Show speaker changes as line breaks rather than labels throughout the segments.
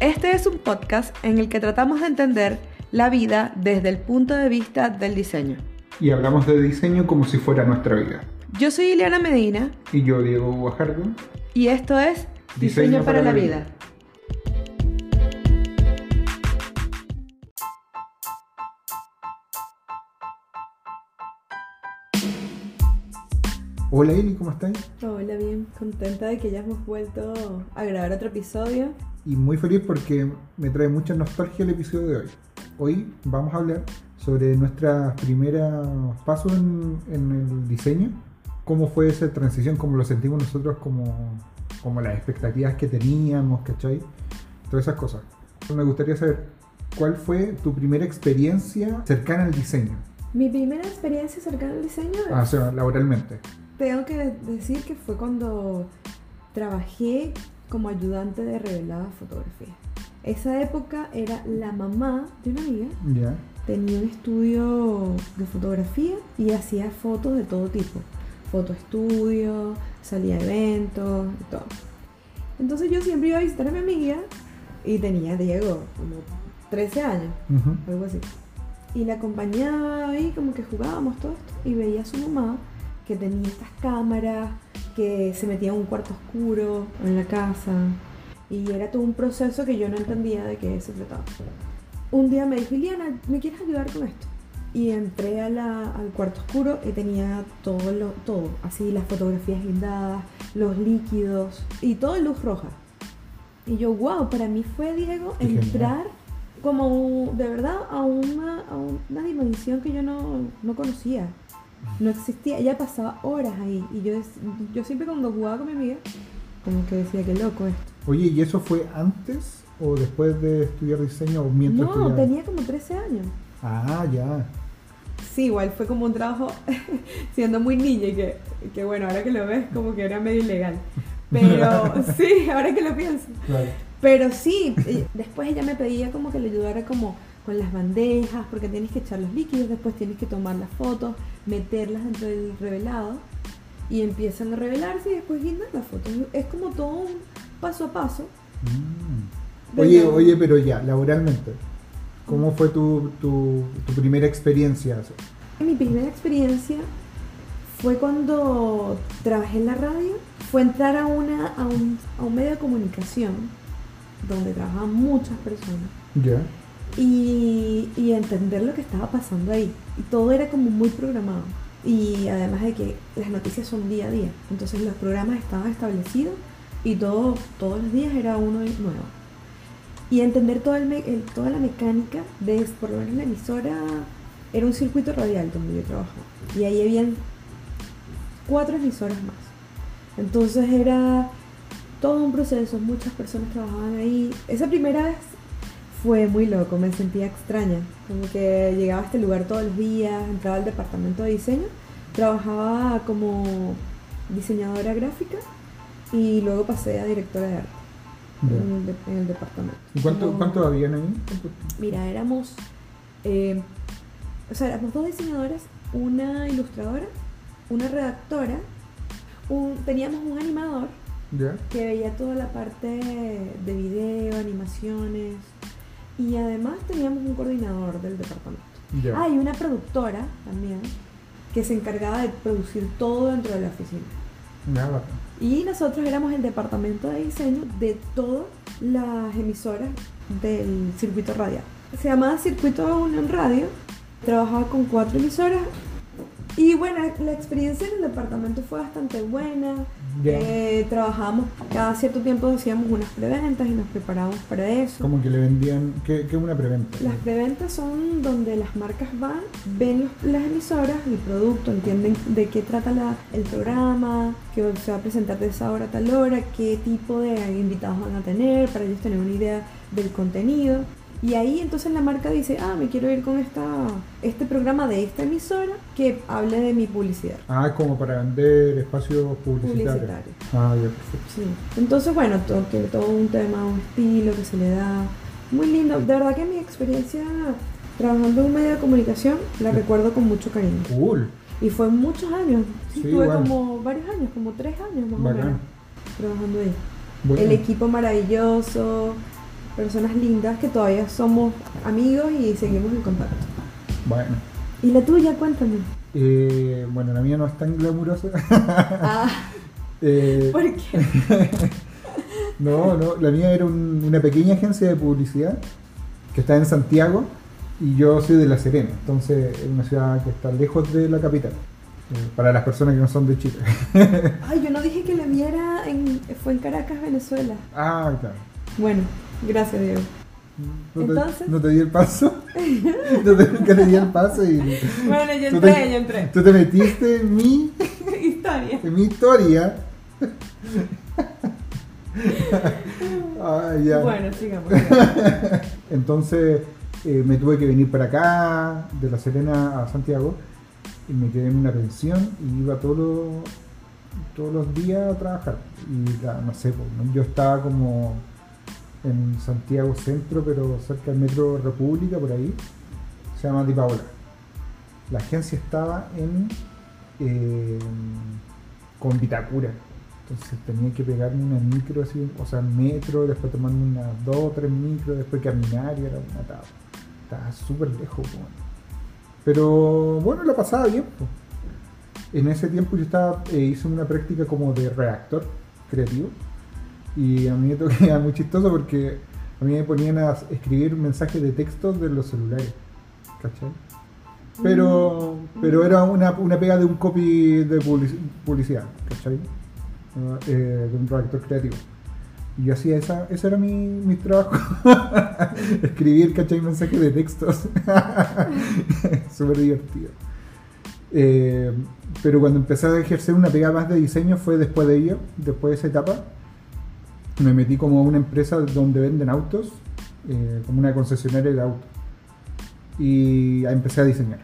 Este es un podcast en el que tratamos de entender la vida desde el punto de vista del diseño.
Y hablamos de diseño como si fuera nuestra vida.
Yo soy Ileana Medina
Y yo, Diego Guajardo.
y esto es Diseño, para, la vida.
Hola Eli, ¿cómo estás?
Hola, bien, contenta de que ya hemos vuelto a grabar otro episodio.
Y muy feliz porque me trae mucha nostalgia el episodio de hoy. Hoy vamos a hablar sobre nuestros primeros pasos en, en el diseño, cómo fue esa transición, cómo lo sentimos nosotros, como, como las expectativas que teníamos, ¿cachai? Todas esas cosas. Me gustaría saber, ¿cuál fue tu primera experiencia cercana al diseño?
Mi primera experiencia cercana al diseño,
Ah, o sea, laboralmente.
tengo que decir que fue cuando trabajé como ayudante de revelada fotografía. Esa época era la mamá de una amiga
Ya.
tenía un estudio de fotografía y hacía fotos de todo tipo. Foto estudio, salía a eventos y todo. Entonces yo siempre iba a visitar a mi amiga y tenía Diego, como 13 años,
Ujú.
algo así. Y la acompañaba ahí, como que jugábamos todo esto y veía a su mamá que tenía estas cámaras, que se metía en un cuarto oscuro en la casa. Y era todo un proceso que yo no entendía de qué se trataba. Un día me dijo, Iliana, ¿me quieres ayudar con esto? Y entré a la- al cuarto oscuro y tenía todo, lo, todo, así las fotografías guindadas, los líquidos y todo en luz roja. Y yo, wow, para mí fue, Diego, entrar como de verdad a una, a una dimensión que yo no, no conocía. No existía, ella pasaba horas ahí. Y yo, yo siempre cuando jugaba con mi amiga, como que decía, qué loco esto.
Oye, ¿y eso fue antes o después de estudiar diseño o mientras
No, tenía como 13 años.
Ah, ya.
Sí, igual fue como un trabajo siendo muy niña y que, que bueno, ahora que lo ves como que era medio ilegal. Pero sí, ahora que lo pienso.
Claro.
Pero sí, eh, después ella me pedía como que le ayudara como con las bandejas, porque tienes que echar los líquidos, después tienes que tomar las fotos, meterlas dentro del revelado y empiezan a revelarse y después guindar las fotos. Es como todo un paso a paso.
Mm. Oye,
la-
oye, pero ya, laboralmente, ¿cómo fue tu, tu, tu primera experiencia?
Mi primera experiencia fue cuando trabajé en la radio, fue entrar a, una, a, un, a un medio de comunicación donde trabajaban muchas personas
Ya.
Y, y entender lo que estaba pasando ahí. Y todo era como muy programado. Y además de que las noticias son día a día, entonces los programas estaban establecidos y todo, todos los días era uno nuevo. Y entender todo el el- toda la mecánica de, por lo menos la emisora, era un circuito radial donde yo trabajaba. Y ahí habían cuatro emisoras más. Entonces era todo un proceso, muchas personas trabajaban ahí. Esa primera vez fue muy loco, me sentía extraña, como que llegaba a este lugar todos los días, entraba al departamento de diseño, trabajaba como diseñadora gráfica y luego pasé a directora de arte en, el de- en el departamento.
¿Y cuánto,
Como-
cuánto habían ahí?
Mira, éramos, eh, o sea, éramos dos diseñadoras, una ilustradora, una redactora, un- teníamos un animador que veía toda la parte de video, animaciones y además teníamos un coordinador del departamento.
Ya.
Ah, y una productora también que se encargaba de producir todo dentro de la oficina.
Bacán.
Y nosotros éramos el departamento de diseño de todas las emisoras del circuito radial. Se llamaba Circuito Unión Radio. Trabajaba con cuatro emisoras. Y bueno, la experiencia en el departamento fue bastante buena.
Ya.
Eh, trabajábamos, cada cierto tiempo hacíamos unas preventas y nos preparábamos para eso.
Como que le vendían. ¿Qué qué es una preventa?
Las preventas son donde las marcas van, ven los- las emisoras, el producto, entienden de qué trata la- el programa, que se va a presentar de esa hora a tal hora, qué tipo de invitados van a tener, para ellos tener una idea del contenido. Y ahí entonces la marca dice, ah, me quiero ir con esta, este programa de esta emisora que hable de mi publicidad.
Ah, como para vender espacios publicitarios.
Publicitario.
Ah, ya, perfecto.
Sí. Entonces, bueno, todo, todo un tema, un estilo que se le da. Muy lindo. De verdad que mi experiencia trabajando en un medio de comunicación la recuerdo con mucho cariño.
Cool.
Y fue muchos años. Sí, tuve como varios años, como tres años más o menos, trabajando ahí.
Bueno,
El equipo maravilloso, personas lindas que todavía somos amigos y seguimos en contacto.
Bueno.
¿Y la tuya? Cuéntame.
Eh, bueno, la mía no es tan glamurosa.
Ah,
Eh,
¿por qué?
no, no, la mía era un- una pequeña agencia de publicidad que está en Santiago y yo soy de La Serena, entonces es una ciudad que está lejos de la capital, eh, para las personas que no son de Chile.
Ay, yo no dije que la mía era en, fue en Caracas, Venezuela.
ah, claro.
Bueno, gracias, Diego.
¿No te,
Entonces.
no te di el paso? no te, nunca te di el paso y
Bueno, yo entré,
te-
yo entré.
tú te metiste en mi,
Historia.
en mi historia. Ah, ya.
Bueno, sigamos. sigamos.
Entonces eh, me tuve que venir para acá, de La Serena a Santiago, y me quedé en una pensión y iba todos los, todos los días a trabajar. Y la- no sé, yo estaba como en Santiago Centro, pero cerca del Metro República, por ahí. Se llama Di Paola. La agencia estaba en eh, con Vitacura. Entonces tenía que pegarme una micro así, o sea, metro, después tomarme unas dos o tres micros, después caminar y era una tabla. Estaba súper lejos. Pero bueno, la pasaba bien. En ese tiempo yo estaba, eh, hice una práctica como de redactor creativo. Y a mí me tocaba muy chistoso porque a mí me ponían a escribir mensajes de texto de los celulares. ¿Cachai? Pero, pero era una, una pega de un copy de publici- publicidad, ¿cachai? Eh, de un redactor creativo. Y yo hacía esa, ese era mi, mi trabajo. Escribir, ¿cachai? Mensajes de textos. Súper divertido. Eh, pero cuando empecé a ejercer una pega más de diseño fue después de ello, después de esa etapa. Me metí como a una empresa donde venden autos, eh, como una concesionaria de autos. Y empecé a diseñar.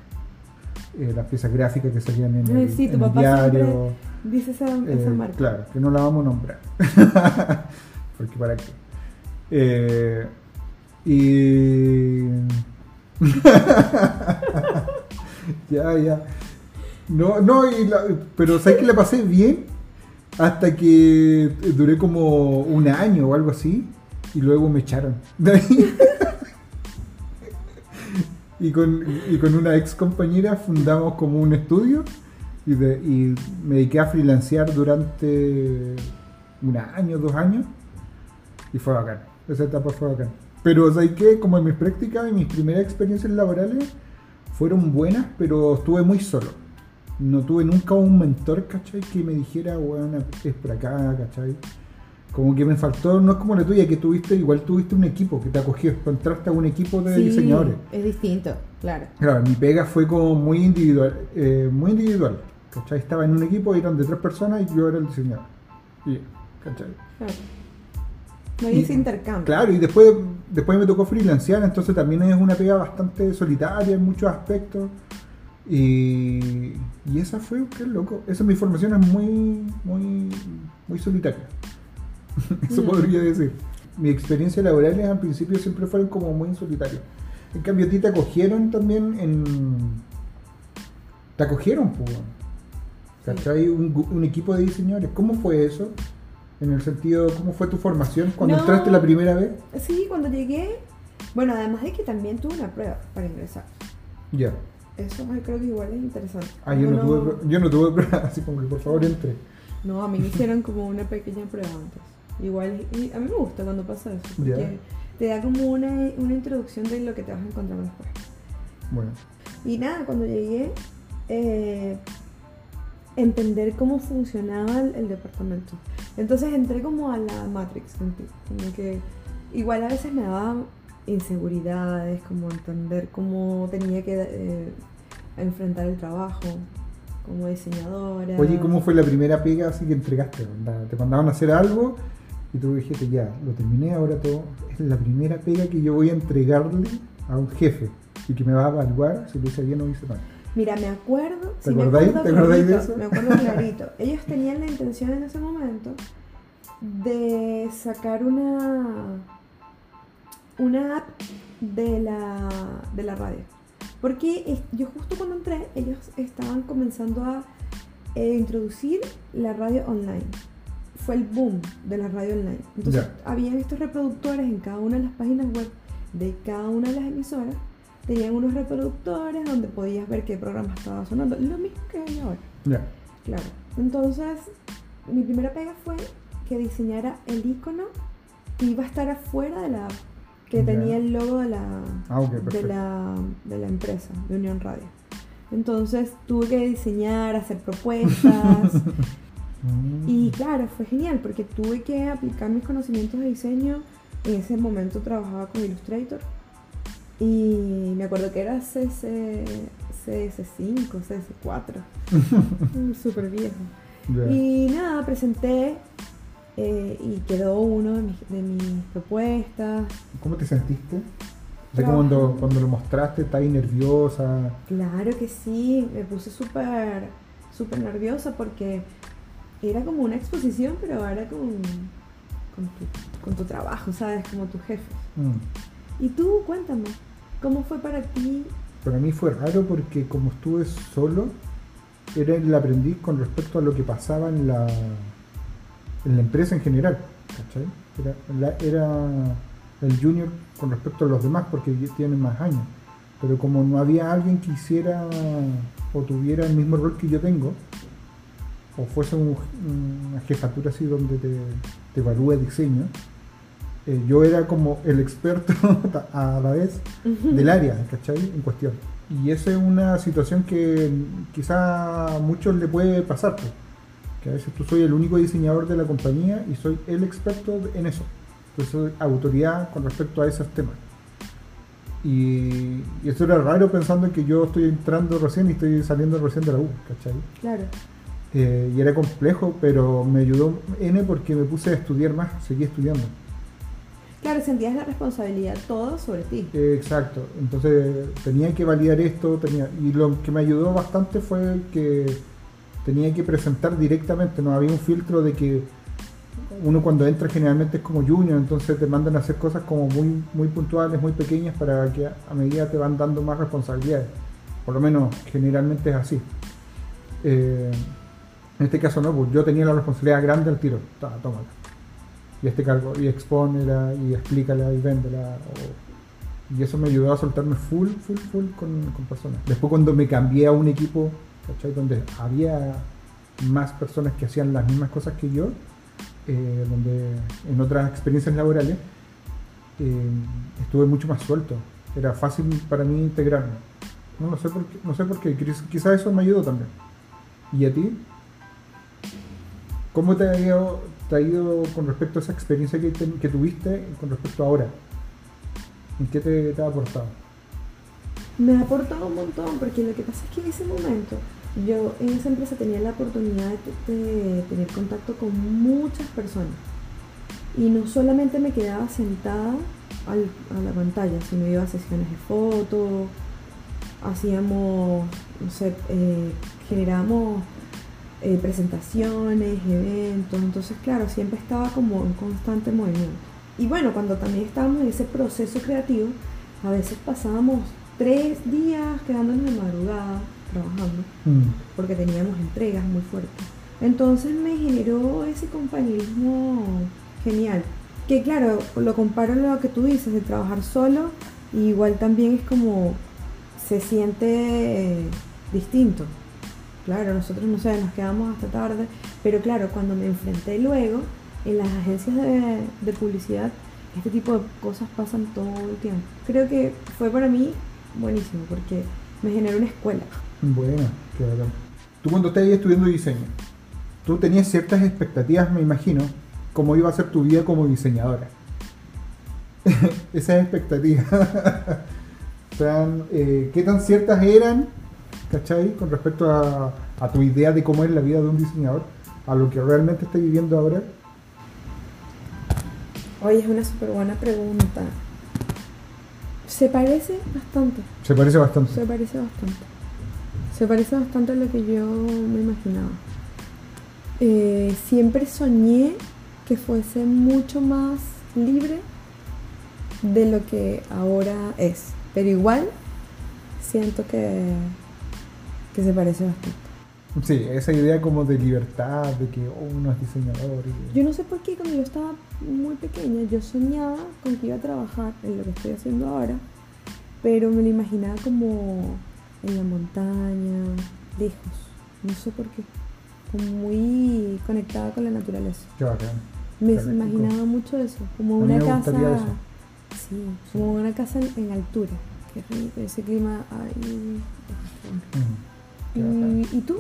Eh, las piezas gráficas que salían en el,
sí, tu
en el
papá
diario.
siempre Dice esa, esa
Eh,
marca.
Claro, que no la vamos a nombrar. Porque para qué. Y. ya, ya. No, no, y la- pero ¿sabes que la pasé bien? Hasta que duré como un año o algo así. Y luego me echaron. De ahí. y, con, y con una ex compañera fundamos como un estudio. Y, me dediqué a freelancear durante un año, dos años. Y fue bacán. Esa etapa fue bacán. Pero ¿sabes qué? Como en mis prácticas y mis primeras experiencias laborales fueron buenas, pero estuve muy solo. No tuve nunca un mentor, ¿cachai? Que me dijera, bueno, es por acá, ¿cachai? Como que me faltó, no es como la tuya, que tuviste, igual tuviste un equipo que te acogió, encontraste a un equipo de
Sí,
diseñadores.
Es distinto, claro.
Claro, mi pega fue como muy individual, eh, muy individual, ¿cachai? Estaba en un equipo, eran de tres personas y yo era el diseñador. Y, ¿cachai?
claro. No
Y-
hice intercambio.
Claro, y después, después me tocó freelancear, entonces también es una pega bastante solitaria en muchos aspectos. Y, y esa fue, qué loco. Esa mi formación es muy, muy, muy solitaria. Eso
Mm.
podría decir. Mi experiencia laborales al principio siempre fueron como muy solitarias. En cambio, a ti te acogieron también en. Te acogieron, pues. ¿Cachai? Un, un equipo de diseñadores. ¿Cómo fue eso? En el sentido, ¿cómo fue tu formación cuando
No.
entraste la primera vez?
Sí, cuando llegué, bueno, además de que también tuve una prueba para ingresar.
Ya.
Eso yo creo que igual es interesante.
Ah, yo no, tuve, yo no tuve prueba, así como que por favor entre.
No, a mí me hicieron como una pequeña prueba antes. Igual, y a mí me gusta cuando pasa eso, porque te da como una, una introducción de lo que te vas a encontrar después.
Bueno,
Y nada, cuando llegué, eh, entender cómo funcionaba el, el departamento. Entonces entré como a la Matrix, sentí, como que igual a veces me daba inseguridades, como entender cómo tenía que eh, enfrentar el trabajo como diseñadora.
oye, ¿cómo fue la primera pega así que entregaste? Te mandaban a hacer algo y tú dijiste, ya, lo terminé, ahora todo. Es la primera pega que yo voy a entregarle a un jefe y que me va a evaluar si lo hice bien o hice mal.
Mira, me acuerdo.
¿Te
sí, me
acordáis?
acuerdo
¿Te acordáis de
clarito,
eso?
Me acuerdo clarito. Ellos tenían la intención en ese momento de sacar una una app de la, de la radio. Porque es- yo justo cuando entré, ellos estaban comenzando a eh, introducir la radio online. fue el boom de la radio online. Entonces,
Ya.
habían estos reproductores en cada una de las páginas web de cada una de las emisoras. Tenían unos reproductores donde podías ver qué programa estaba sonando. Lo mismo que hay ahora. Claro. Entonces, mi primera pega fue que diseñara el icono que iba a estar afuera de la app, que tenía el logo de la,
Ah,
de la, de la empresa, de Unión Radio. Entonces tuve que diseñar, hacer propuestas y claro, fue genial porque tuve que aplicar mis conocimientos de diseño. En ese momento trabajaba con Illustrator y me acuerdo que era CS, CS5, CS4, Mm, súper viejo. Y nada, presenté eh, y quedó uno de mis, de mis propuestas.
¿Cómo te sentiste? O sea, cuando, cuando lo mostraste, ¿estás ahí nerviosa?
Claro que sí, me puse súper, súper nerviosa porque era como una exposición, pero ahora con, con, tu, con tu trabajo, ¿sabes? Como tu jefe.
Mm.
Y tú, cuéntame, ¿cómo fue para ti?
Para mí fue raro porque como estuve solo, era el aprendiz con respecto a lo que pasaba en la, en la empresa en general. ¿cachai? Era, la- era el junior con respecto a los demás porque tienen más años. Pero como no había alguien que hiciera o tuviera el mismo rol que yo tengo, o fuese un- una jefatura así donde te, te evalúe diseño, eh, yo era como el experto a la vez del área, ¿cachai? En cuestión. Y esa es una situación que quizá a muchos le puede pasar, pues, que a veces tú soy el único diseñador de la compañía y soy el experto en eso. Entonces soy autoridad con respecto a esos temas. Y, y eso era raro pensando que yo estoy entrando recién y estoy saliendo recién de la U, ¿cachai?
Claro,
Eh, y era complejo, pero me ayudó N porque me puse a estudiar más, seguí estudiando.
claro, sentías la responsabilidad todo sobre ti.
Eh, Exacto, entonces tenía que validar esto, tenía y lo que me ayudó bastante fue que tenía que presentar directamente, no había un filtro de que uno cuando entra generalmente es como junior, entonces te mandan a hacer cosas como muy, muy puntuales, muy pequeñas para que a medida te van dando más responsabilidades, por lo menos generalmente es así. Eh, en este caso no, pues yo tenía la responsabilidad grande al tiro, tómala y este cargo, y expónela, y explícala, y véndela. o- y eso me ayudó a soltarme full, full, full con, con personas. Después cuando me cambié a un equipo, Donde había más personas que hacían las mismas cosas que yo, eh, donde en otras experiencias laborales, eh, estuve mucho más suelto. Era fácil para mí integrarme. No, no sé por qué, no sé por qué, quizás eso me ayudó también. ¿Y a ti? ¿Cómo te ha ido, te ha ido con respecto a esa experiencia que, te- que tuviste con respecto a ahora? ¿En qué te ha aportado?
Me ha aportado un montón, porque lo que pasa es que en ese momento yo en esa empresa tenía la oportunidad de, tener contacto con muchas personas. Y no solamente me quedaba sentada a la pantalla, sino iba a sesiones de fotos, hacíamos, no sé, eh, generábamos eh, presentaciones, eventos, entonces claro, siempre estaba como en constante movimiento. Y bueno, cuando también estábamos en ese proceso creativo, a veces pasábamos tres días quedándonos de madrugada trabajando porque teníamos entregas muy fuertes. Entonces me generó ese compañerismo genial. Que claro, lo comparo a lo que tú dices de trabajar solo, y igual también es como se siente eh, distinto. Claro, nosotros no sé, nos quedamos hasta tarde, pero claro, cuando me enfrenté luego en las agencias de, de publicidad, este tipo de cosas pasan todo el tiempo. Creo que fue para mí buenísimo porque me generó una escuela.
Bueno, qué bacán. Tú cuando estabas estudiando diseño, tú tenías ciertas expectativas, me imagino, cómo iba a ser tu vida como diseñadora. Esas expectativas, sea, eh, ¿qué tan ciertas eran, cachai, con respecto a, a tu idea de cómo es la vida de un diseñador, a lo que realmente estás viviendo ahora?
Oye, es una súper buena pregunta. Se parece bastante,
Se parece bastante.
se parece bastante. Se parece bastante a lo que yo me imaginaba. Eh, siempre soñé que fuese mucho más libre de lo que ahora es. Pero igual siento que, que se parece bastante.
Sí, esa idea como de libertad, de que oh, uno es diseñador. Y...
Yo no sé por qué cuando yo estaba muy pequeña yo soñaba con que iba a trabajar en lo que estoy haciendo ahora, pero me lo imaginaba como en la montaña, lejos, no sé por qué, como muy conectada con la naturaleza.
Bacán.
Me imaginaba mucho eso, como
A
una casa,
eso.
sí, como una casa en, en altura, qué rico, ese clima, ay,
Mm, qué bacán.
¿Y, ¿Y tú?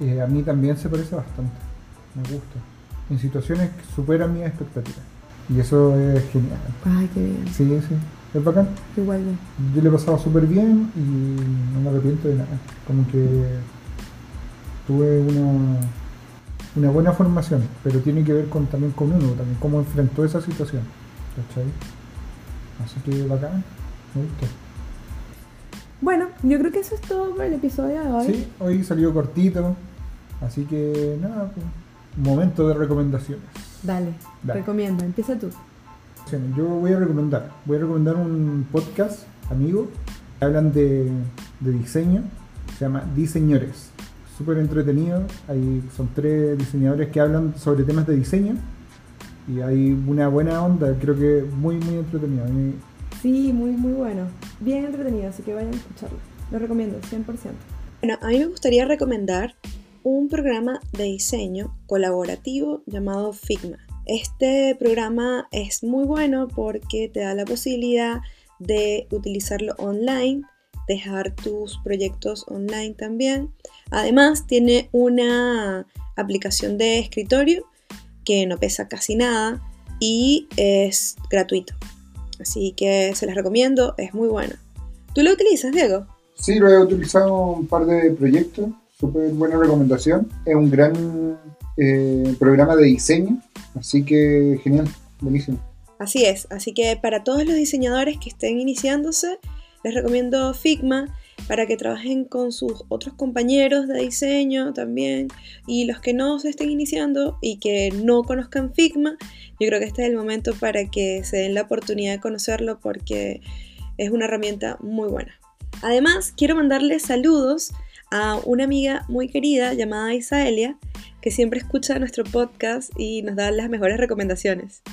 Eh, a mí también se parece bastante. Me gusta. En situaciones que superan mis expectativas. Y eso es genial.
Ay, qué bien,
Sí, sí. Es bacán.
igual yo.
Yo le he pasado súper bien y no me arrepiento de nada. Como que tuve una, una buena formación, pero tiene que ver con, también con uno, también cómo enfrentó esa situación. ¿Cachai? Así que bacán. Me gustó.
Bueno, yo creo que eso es todo por el episodio de hoy.
Sí, hoy salió cortito. Así que nada, pues, momento de recomendaciones.
Dale,
Dale.
recomienda, empieza tú.
Yo voy a recomendar, voy a recomendar un podcast, amigo, que hablan de, de diseño, se llama Diseñores. Súper entretenido, hay, son tres diseñadores que hablan sobre temas de diseño y hay una buena onda, creo que muy, muy entretenido.
Sí, muy, muy bueno. Bien entretenido, así que vayan a escucharlo. Lo recomiendo, 100%.
Bueno, a mí me gustaría recomendar un programa de diseño colaborativo llamado Figma. Este programa es muy bueno porque te da la posibilidad de utilizarlo online, dejar tus proyectos online también. Además, tiene una aplicación de escritorio que no pesa casi nada y es gratuito. Así que se las recomiendo, es muy bueno. ¿Tú lo utilizas, Diego?
Sí, lo he utilizado un par de proyectos, súper buena recomendación. Es un gran eh, programa de diseño, así que genial, buenísimo.
Así es, así que para todos los diseñadores que estén iniciándose, les recomiendo Figma para que trabajen con sus otros compañeros de diseño también. Y los que no se estén iniciando y que no conozcan Figma, yo creo que este es el momento para que se den la oportunidad de conocerlo porque es una herramienta muy buena. Además, quiero mandarle saludos a una amiga muy querida llamada Isaelia, que siempre escucha nuestro podcast y nos da las mejores recomendaciones.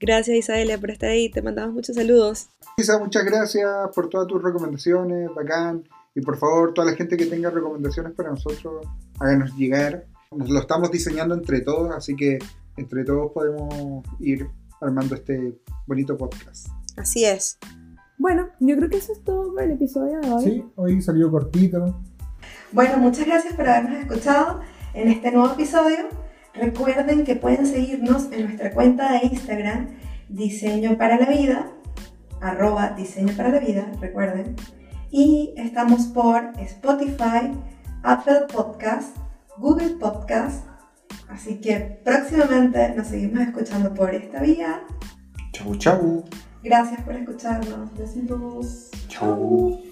Gracias Isaelia por estar ahí, te mandamos muchos saludos.
Isa, muchas gracias por todas tus recomendaciones, bacán. Y por favor, toda la gente que tenga recomendaciones para nosotros, háganos llegar. Nos lo estamos diseñando entre todos, así que entre todos podemos ir armando este bonito podcast.
Así es.
Bueno, yo creo que eso es todo por el episodio de hoy.
Sí, hoy salió cortito.
Bueno, muchas gracias por habernos escuchado en este nuevo episodio. Recuerden que pueden seguirnos en nuestra cuenta de Instagram, Diseño para la Vida, arroba Diseño para la Vida, recuerden. Y estamos por Spotify, Apple Podcast, Google Podcast. Así que próximamente nos seguimos escuchando por esta vía.
Chau, chau.
Gracias por escucharnos. Besitos.
Chau.